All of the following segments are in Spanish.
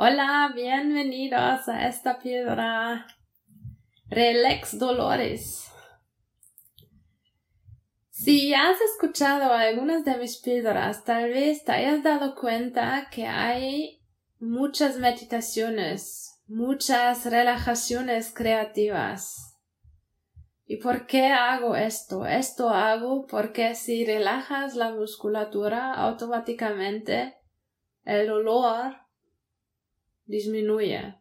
Hola, bienvenidos a esta píldora Relax Dolores. Si has escuchado algunas de mis píldoras, tal vez te hayas dado cuenta que hay muchas meditaciones, muchas relajaciones creativas. ¿Y por qué hago esto? Esto hago porque si relajas la musculatura, automáticamente el dolor disminuye.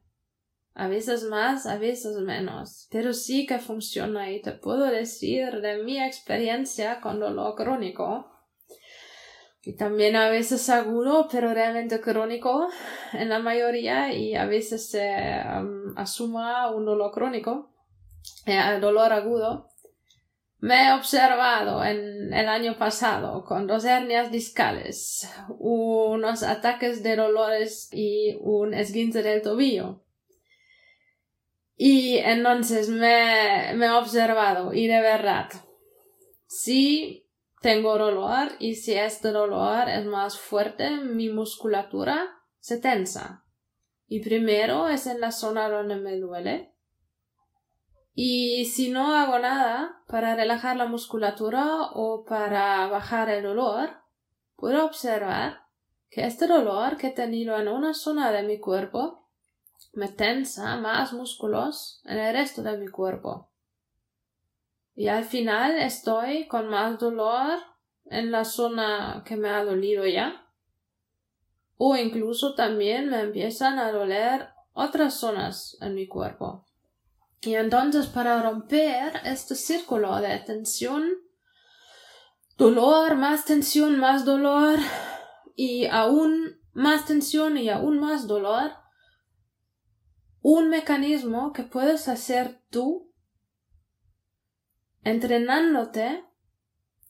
A veces más, a veces menos. Pero sí que funciona y te puedo decir de mi experiencia con dolor crónico. Y también a veces agudo, pero realmente crónico en la mayoría y a veces se um, asuma un dolor crónico, eh, dolor agudo. Me he observado en el año pasado con dos hernias discales, unos ataques de dolores y un esguince del tobillo. Y entonces me, me he observado y de verdad, si tengo dolor y si este dolor es más fuerte, mi musculatura se tensa. Y primero es en la zona donde me duele y si no hago nada para relajar la musculatura o para bajar el dolor, puedo observar que este dolor que he tenido en una zona de mi cuerpo me tensa más músculos en el resto de mi cuerpo. Y al final estoy con más dolor en la zona que me ha dolido ya. O incluso también me empiezan a doler otras zonas en mi cuerpo. Y entonces para romper este círculo de tensión, dolor, más tensión, más dolor y aún más tensión y aún más dolor, un mecanismo que puedes hacer tú entrenándote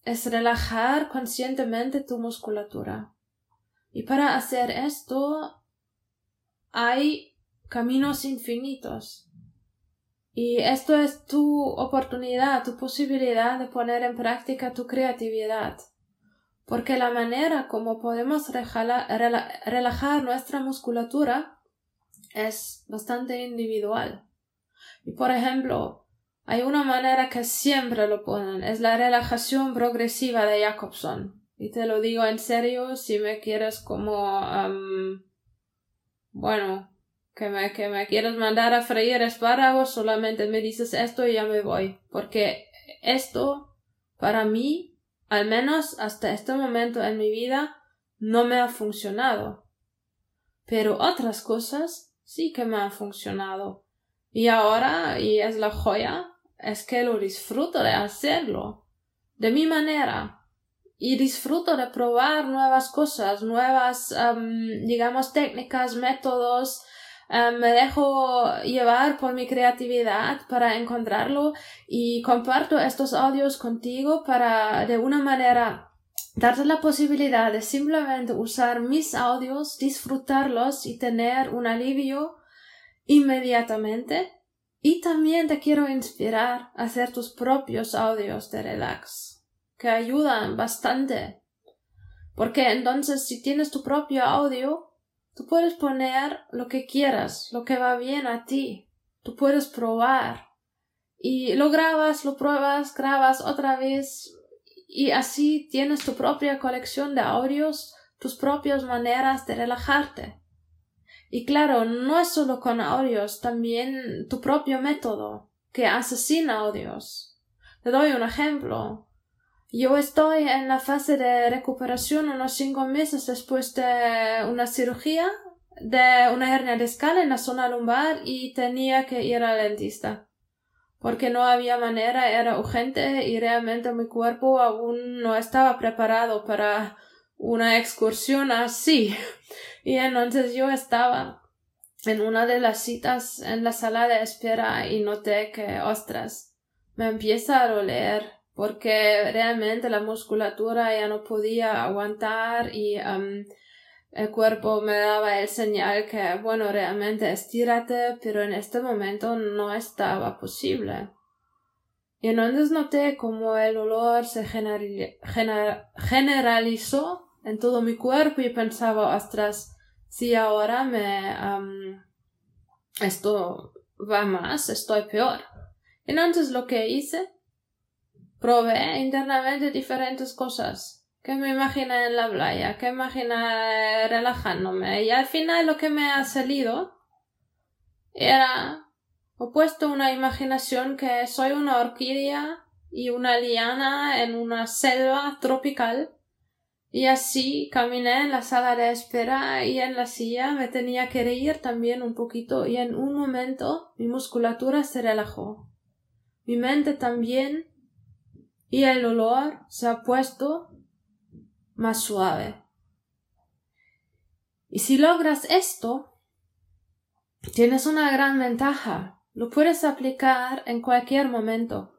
es relajar conscientemente tu musculatura. Y para hacer esto hay caminos infinitos. Y esto es tu oportunidad, tu posibilidad de poner en práctica tu creatividad. Porque la manera como podemos relajar nuestra musculatura es bastante individual. Y por ejemplo, hay una manera que siempre lo ponen, es la relajación progresiva de Jacobson. Y te lo digo en serio si me quieres como, bueno, que me, que me quieres mandar a freír espárragos, solamente me dices esto y ya me voy. Porque esto, para mí, al menos hasta este momento en mi vida, no me ha funcionado. Pero otras cosas sí que me han funcionado. Y ahora, y es la joya, es que lo disfruto de hacerlo. De mi manera. Y disfruto de probar nuevas cosas, nuevas, digamos, técnicas, métodos, eh, me dejo llevar por mi creatividad para encontrarlo y comparto estos audios contigo para de una manera darte la posibilidad de simplemente usar mis audios, disfrutarlos y tener un alivio inmediatamente. Y también te quiero inspirar a hacer tus propios audios de relax, que ayudan bastante. Porque entonces si tienes tu propio audio, Tú puedes poner lo que quieras, lo que va bien a ti. Tú puedes probar. Y lo grabas, lo pruebas, grabas otra vez. Y así tienes tu propia colección de audios, tus propias maneras de relajarte. Y claro, no es solo con audios, también tu propio método, que haces sin audios. Te doy un ejemplo. Yo estoy en la fase de recuperación unos cinco meses después de una cirugía de una hernia discal en la zona lumbar y tenía que ir al dentista. Porque no había manera, era urgente y realmente mi cuerpo aún no estaba preparado para una excursión así. Y entonces yo estaba en una de las citas en la sala de espera y noté que, ostras, me empieza a doler porque realmente la musculatura ya no podía aguantar y el cuerpo me daba el señal que, bueno, realmente estírate, pero en este momento no estaba posible. Y entonces noté como el dolor se generalizó en todo mi cuerpo y pensaba, ostras, si ahora me esto va más, estoy peor. Entonces lo que hice, probé internamente diferentes cosas. Que me imaginé en la playa, que imaginé relajándome. Y al final lo que me ha salido era He puesto una imaginación que soy una orquídea y una liana en una selva tropical. Y así caminé en la sala de espera y en la silla me tenía que reír también un poquito y en un momento mi musculatura se relajó. Mi mente también y el olor se ha puesto más suave. Y si logras esto, tienes una gran ventaja lo puedes aplicar en cualquier momento.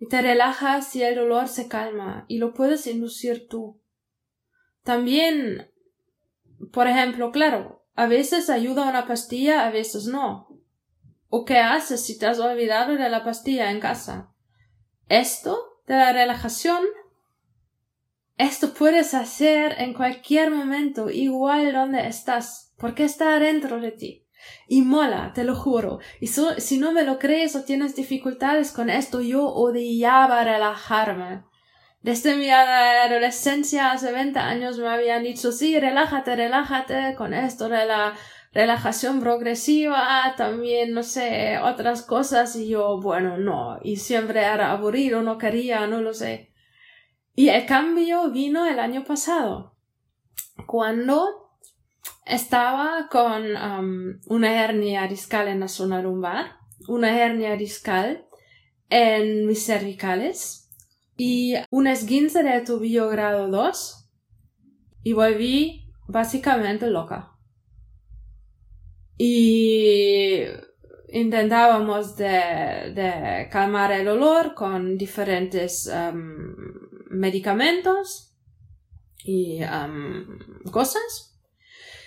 Y te relajas y el dolor se calma y lo puedes inducir tú. También, por ejemplo, claro, a veces ayuda una pastilla, a veces no. ¿O qué haces si te has olvidado de la pastilla en casa? Esto de la relajación, esto puedes hacer en cualquier momento, igual donde estás, porque está dentro de ti. Y mola, te lo juro. Y si no me lo crees o tienes dificultades con esto, yo odiaba relajarme. Desde mi adolescencia, hace 20 años, me habían dicho, sí, relájate, relájate, con esto de la relajación progresiva, también, no sé, otras cosas, y yo, bueno, no, y siempre era aburrido, no quería, no lo sé. Y el cambio vino el año pasado, cuando estaba con una hernia discal en la zona lumbar, una hernia discal en mis cervicales y un esguince de tobillo grado 2 y volví básicamente loca. Y intentábamos de, calmar el dolor con diferentes um, medicamentos y um, cosas.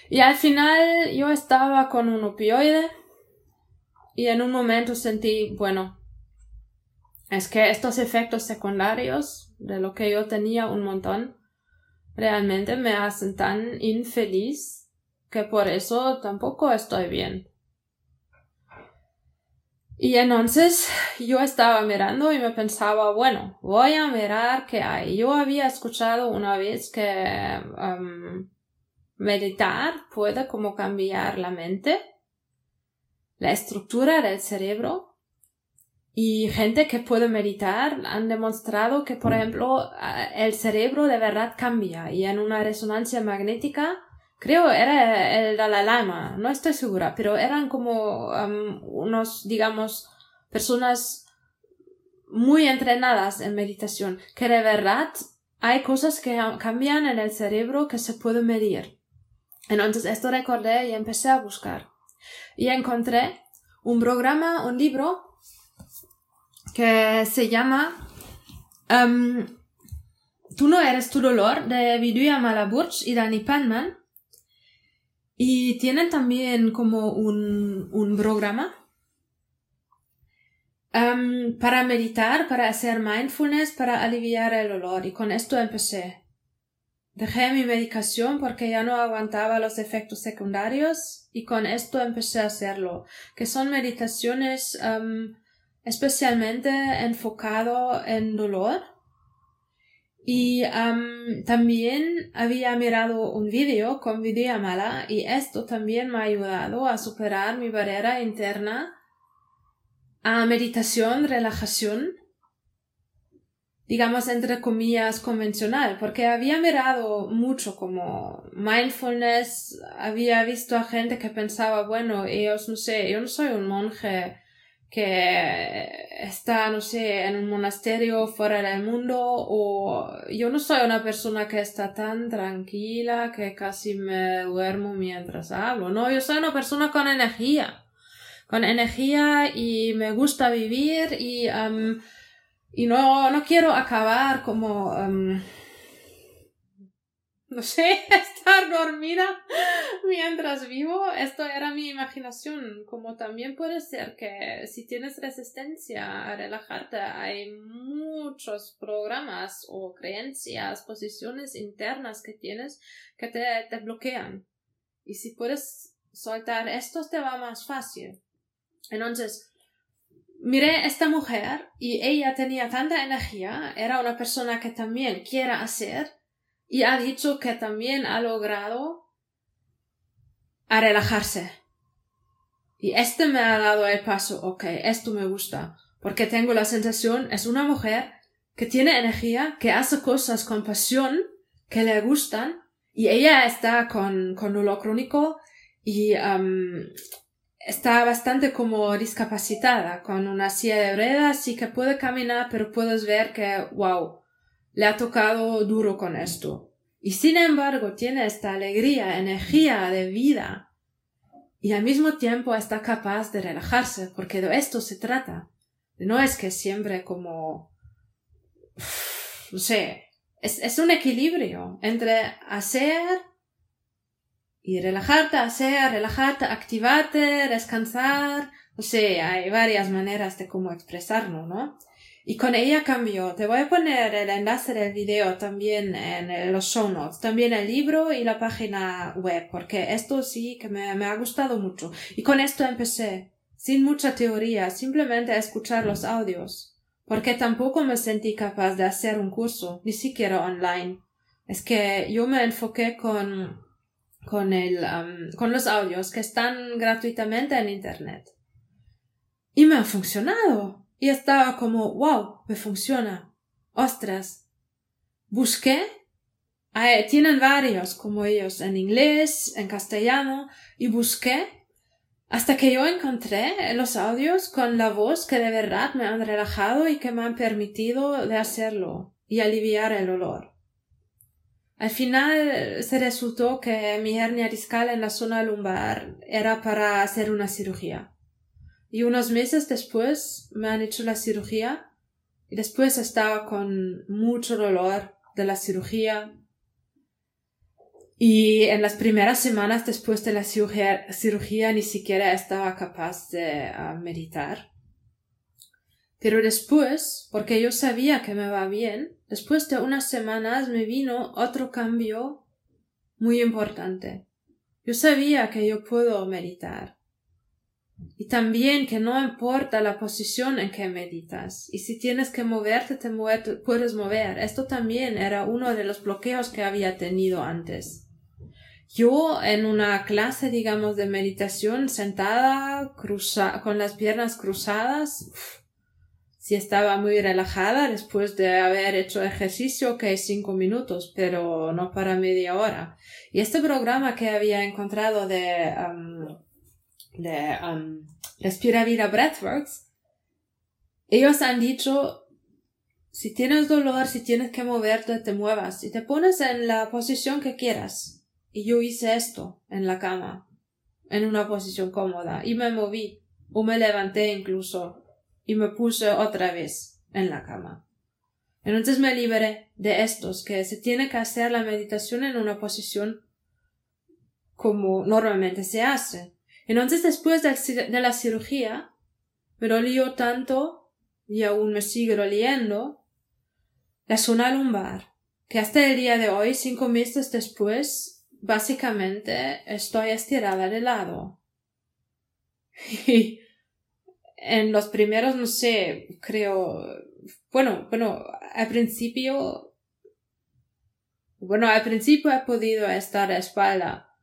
Y al final yo estaba con un opioide y en un momento sentí, bueno, es que estos efectos secundarios de lo que yo tenía un montón realmente me hacen tan infeliz que por eso tampoco estoy bien. Y entonces yo estaba mirando y me pensaba, bueno, voy a mirar qué hay. Yo había escuchado una vez que um, Meditar puede como cambiar la mente, la estructura del cerebro y gente que puede meditar han demostrado que, por ejemplo, el cerebro de verdad cambia y en una resonancia magnética, creo era el Dalai Lama, no estoy segura, pero eran como um, unos, digamos, personas muy entrenadas en meditación, que de verdad hay cosas que cambian en el cerebro que se pueden medir. Entonces esto recordé y empecé a buscar. Y encontré un programa, un libro que se llama um, Tú no eres tu dolor de Vidya Malaburch y Dani Panman. Y tienen también como un, un programa um, para meditar, para hacer mindfulness, para aliviar el dolor. Y con esto empecé. Dejé mi medicación porque ya no aguantaba los efectos secundarios y con esto empecé a hacerlo, que son meditaciones um, especialmente enfocado en dolor. Y um, también había mirado un vídeo con mala y esto también me ha ayudado a superar mi barrera interna a meditación, relajación digamos, entre comillas, convencional, porque había mirado mucho como mindfulness, había visto a gente que pensaba, bueno, ellos, no sé, yo no soy un monje que está, no sé, en un monasterio fuera del mundo, o yo no soy una persona que está tan tranquila que casi me duermo mientras hablo, no, yo soy una persona con energía, con energía y me gusta vivir y y no, no quiero acabar como, um, no sé, estar dormida mientras vivo. Esto era mi imaginación. Como también puede ser que si tienes resistencia a relajarte, hay muchos programas o creencias, posiciones internas que tienes que te, te bloquean. Y si puedes soltar esto, te va más fácil. Entonces, miré esta mujer y ella tenía tanta energía, era una persona que también quiere hacer y ha dicho que también ha logrado a relajarse. Y este me ha dado el paso, ok, esto me gusta, porque tengo la sensación, es una mujer que tiene energía, que hace cosas con pasión, que le gustan, y ella está con, con dolor crónico y está bastante como discapacitada, con una silla de ruedas, sí que puede caminar, pero puedes ver que, wow, le ha tocado duro con esto. Y sin embargo tiene esta alegría, energía de vida. Y al mismo tiempo está capaz de relajarse, porque de esto se trata. No es que siempre como, no sé, es, un equilibrio entre hacer y relajarte, hacer, relajarte, activarte, descansar. No sé, hay varias maneras de cómo expresarlo, ¿no? Y con ella cambió. Te voy a poner el enlace del video también en los show notes, también el libro y la página web, porque esto sí que me, me ha gustado mucho. Y con esto empecé, sin mucha teoría, simplemente a escuchar los audios, porque tampoco me sentí capaz de hacer un curso, ni siquiera online. Es que yo me enfoqué con, con el, um, con los audios que están gratuitamente en internet. Y me ha funcionado. Y estaba como, wow, me funciona. Ostras. Busqué. tienen varios como ellos en inglés, en castellano, y busqué hasta que yo encontré los audios con la voz que de verdad me han relajado y que me han permitido de hacerlo y aliviar el olor. Al final se resultó que mi hernia discal en la zona lumbar era para hacer una cirugía. Y unos meses después me han hecho la cirugía y después estaba con mucho dolor de la cirugía. Y en las primeras semanas después de la cirugía, ni siquiera estaba capaz de ah, meditar. Pero después, porque yo sabía que me va bien, después de unas semanas me vino otro cambio muy importante. Yo sabía que yo puedo meditar. Y también que no importa la posición en que meditas. Y si tienes que moverte, te, puedes mover. Esto también era uno de los bloqueos que había tenido antes. Yo en una clase, digamos, de meditación sentada, con las piernas cruzadas, si estaba muy relajada después de haber hecho ejercicio, que es cinco minutos, pero no para media hora. Y este programa que había encontrado de de um, Respira Vida Breathworks, ellos han dicho, si tienes dolor, si tienes que moverte, te muevas y te pones en la posición que quieras. Y yo hice esto en la cama, en una posición cómoda, y me moví, o me levanté incluso, y me puse otra vez en la cama. Entonces me liberé de estos, que se tiene que hacer la meditación en una posición como normalmente se hace. Entonces después de la cirugía me dolió tanto y aún me sigue doliendo la zona lumbar que hasta el día de hoy, cinco meses después, básicamente estoy estirada de lado. Y en los primeros, no sé, creo, bueno, bueno, al principio, bueno, al principio he podido estar a espalda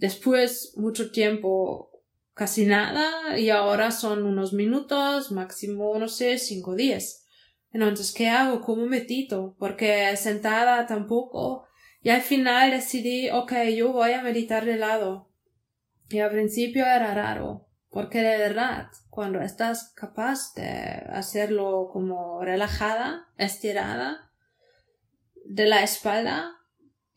Después mucho tiempo casi nada y ahora son unos minutos, máximo, no sé, cinco días. Entonces, ¿qué hago? ¿Cómo medito? Porque sentada tampoco. Y al final decidí, ok, yo voy a meditar de lado. Y al principio era raro, porque de verdad, cuando estás capaz de hacerlo como relajada, estirada, de la espalda,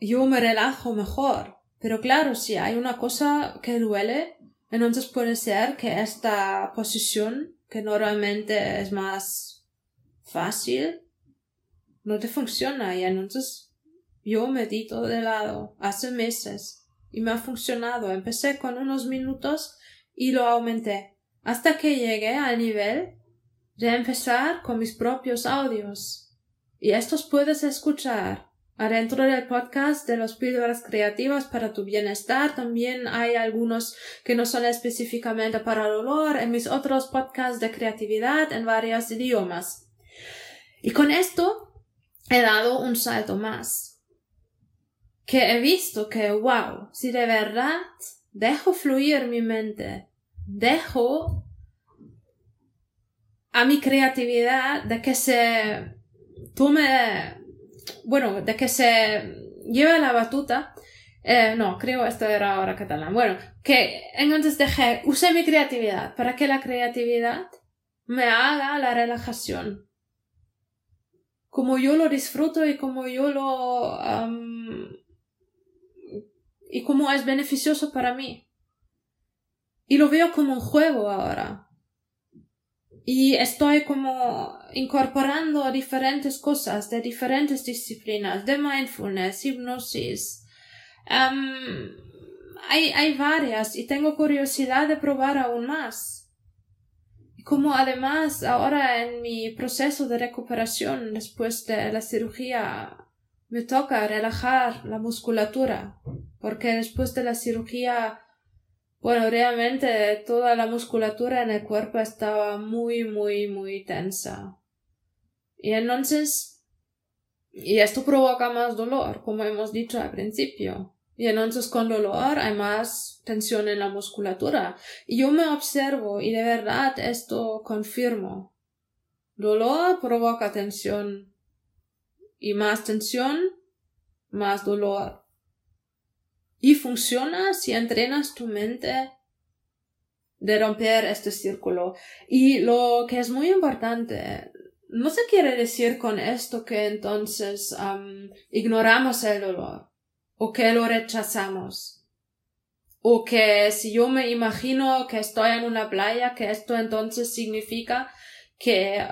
yo me relajo mejor. Pero claro, si hay una cosa que duele, entonces puede ser que esta posición, que normalmente es más fácil, no te funciona y entonces yo medito de lado hace meses y me ha funcionado. Empecé con unos minutos y lo aumenté hasta que llegué al nivel de empezar con mis propios audios. Y estos puedes escuchar Adentro del podcast de los píldoras creativas para tu bienestar también hay algunos que no son específicamente para el olor en mis otros podcasts de creatividad en varios idiomas. Y con esto he dado un salto más. Que he visto que, wow, si de verdad dejo fluir mi mente, dejo a mi creatividad de que se tome, bueno, de que se lleve la batuta, eh, no, creo esto era ahora catalán. Bueno, que entonces dejé, usé mi creatividad para que la creatividad me haga la relajación. Como yo lo disfruto y como yo lo... y como es beneficioso para mí. Y lo veo como un juego ahora y estoy como incorporando diferentes cosas de diferentes disciplinas, de mindfulness, hipnosis. hay, hay varias y tengo curiosidad de probar aún más. Como además ahora en mi proceso de recuperación después de la cirugía me toca relajar la musculatura, porque después de la cirugía bueno, realmente toda la musculatura en el cuerpo estaba muy, muy, muy tensa. Y entonces, y esto provoca más dolor, como hemos dicho al principio. Y entonces con dolor hay más tensión en la musculatura. Y yo me observo y de verdad esto confirmo. Dolor provoca tensión. Y más tensión, más dolor. Y funciona si entrenas tu mente de romper este círculo. Y lo que es muy importante, no se quiere decir con esto que entonces ignoramos el dolor o que lo rechazamos. O que si yo me imagino que estoy en una playa, que esto entonces significa que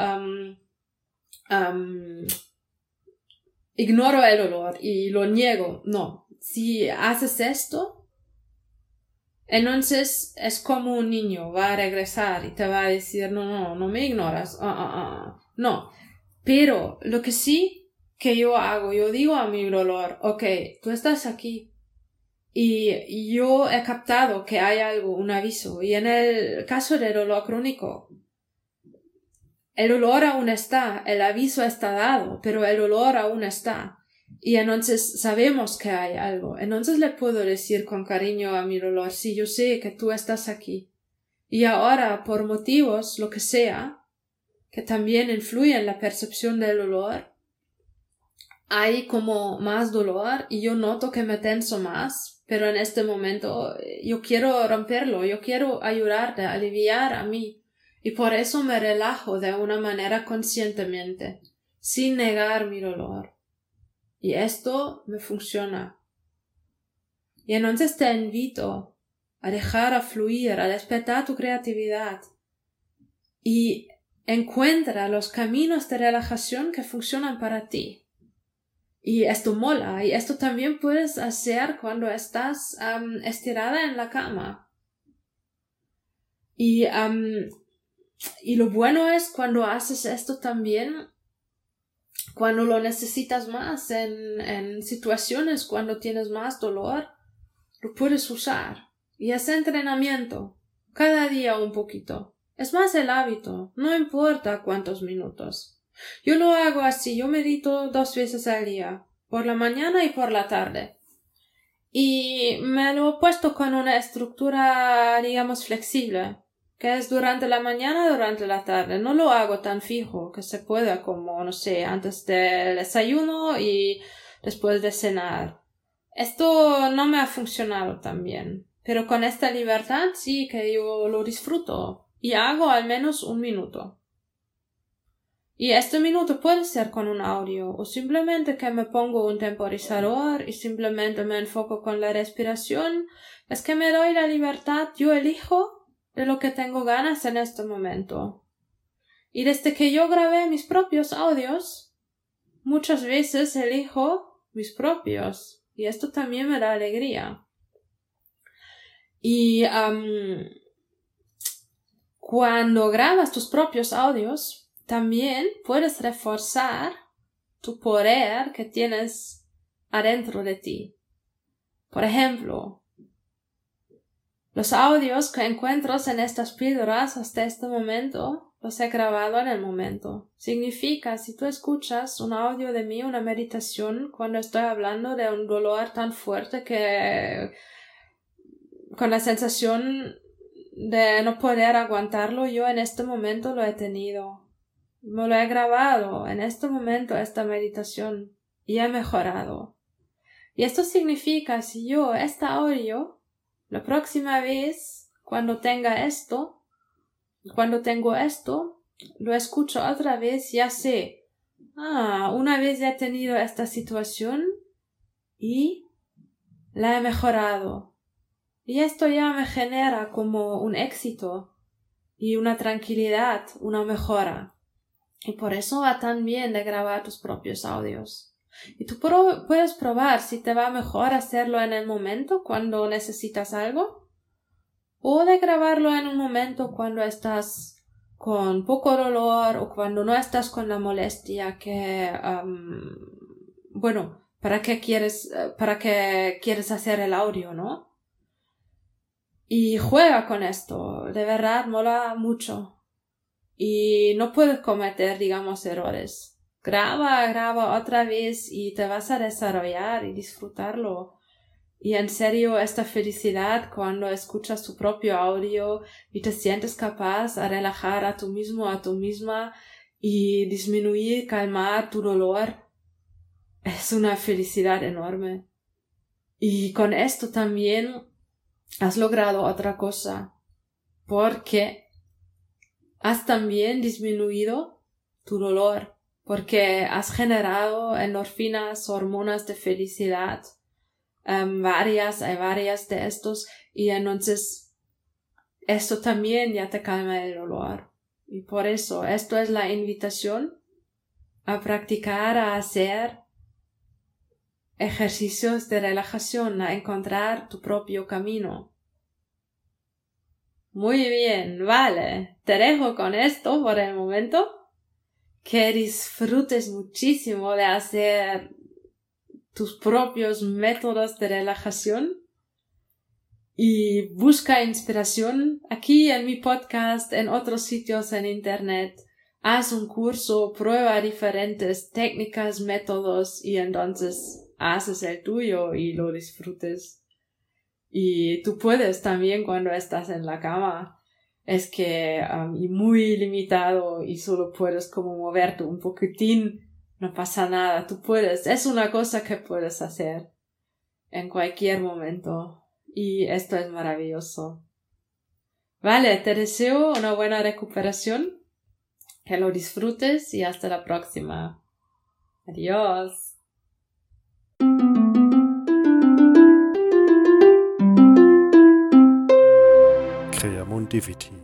ignoro el dolor y lo niego. No, si haces esto, entonces es como un niño, va a regresar y te va a decir, no, no, no me ignoras, ah, ah, ah, no. Pero lo que sí que yo hago, yo digo a mi dolor, ok, tú estás aquí y yo he captado que hay algo, un aviso, y en el caso del dolor crónico, el dolor aún está, el aviso está dado, pero el dolor aún está. Y entonces sabemos que hay algo. Entonces le puedo decir con cariño a mi dolor, sí, yo sé que tú estás aquí. Y ahora, por motivos, lo que sea, que también influye en la percepción del dolor, hay como más dolor y yo noto que me tenso más, pero en este momento yo quiero romperlo, yo quiero ayudarte, aliviar a mí. Y por eso me relajo de una manera conscientemente, sin negar mi dolor. Y esto me funciona. Y entonces te invito a dejar a fluir, a despertar tu creatividad y encuentra los caminos de relajación que funcionan para ti. Y esto mola, y esto también puedes hacer cuando estás estirada en la cama. Y, y lo bueno es cuando haces esto también cuando lo necesitas más en, en situaciones cuando tienes más dolor, lo puedes usar. Y es entrenamiento. Cada día un poquito. Es más el hábito. No importa cuántos minutos. Yo lo hago así. Yo medito dos veces al día. Por la mañana y por la tarde. Y me lo he puesto con una estructura, digamos, flexible que es durante la mañana, durante la tarde. No lo hago tan fijo que se pueda como, no sé, antes del desayuno y después de cenar. Esto no me ha funcionado tan bien. Pero con esta libertad sí que yo lo disfruto y hago al menos un minuto. Y este minuto puede ser con un audio o simplemente que me pongo un temporizador y simplemente me enfoco con la respiración. Es que me doy la libertad, yo elijo de lo que tengo ganas en este momento. Y desde que yo grabé mis propios audios, muchas veces elijo mis propios. Y esto también me da alegría. Y cuando grabas tus propios audios, también puedes reforzar tu poder que tienes adentro de ti. Por ejemplo, los audios que encuentras en estas píldoras hasta este momento los he grabado en el momento. Significa, si tú escuchas un audio de mí, una meditación, cuando estoy hablando de un dolor tan fuerte que con la sensación de no poder aguantarlo, yo en este momento lo he tenido. Me lo he grabado en este momento esta meditación y he mejorado. Y esto significa si yo este audio la próxima vez cuando tenga esto, cuando tengo esto, lo escucho otra vez, ya sé. Ah, una vez he tenido esta situación y la he mejorado. Y esto ya me genera como un éxito y una tranquilidad, una mejora. Y por eso va tan bien de grabar tus propios audios. Y tú puedes probar si te va mejor hacerlo en el momento cuando necesitas algo o de grabarlo en un momento cuando estás con poco dolor o cuando no estás con la molestia que bueno para qué quieres para qué quieres hacer el audio no y juega con esto de verdad mola mucho y no puedes cometer, digamos, errores. Graba, graba otra vez y te vas a desarrollar y disfrutarlo. Y en serio, esta felicidad cuando escuchas tu propio audio y te sientes capaz a relajar a tú mismo, a tú misma y disminuir, calmar tu dolor, es una felicidad enorme. Y con esto también has logrado otra cosa, porque has también disminuido tu dolor porque has generado endorfinas, hormonas de felicidad, um, varias, hay varias de estos y entonces esto también ya te calma el dolor. Y por eso esto es la invitación a practicar, a hacer ejercicios de relajación, a encontrar tu propio camino. Muy bien, vale. Te dejo con esto por el momento. Que disfrutes muchísimo de hacer tus propios métodos de relajación y busca inspiración aquí en mi podcast, en otros sitios en Internet. Haz un curso, prueba diferentes técnicas, métodos y entonces haces el tuyo y lo disfrutes. Y tú puedes también cuando estás en la cama. Es que muy limitado y solo puedes como moverte un poquitín. No pasa nada. Tú puedes. Es una cosa que puedes hacer en cualquier momento. Y esto es maravilloso. Vale, te deseo una buena recuperación. Que lo disfrutes y hasta la próxima. Adiós. longevity.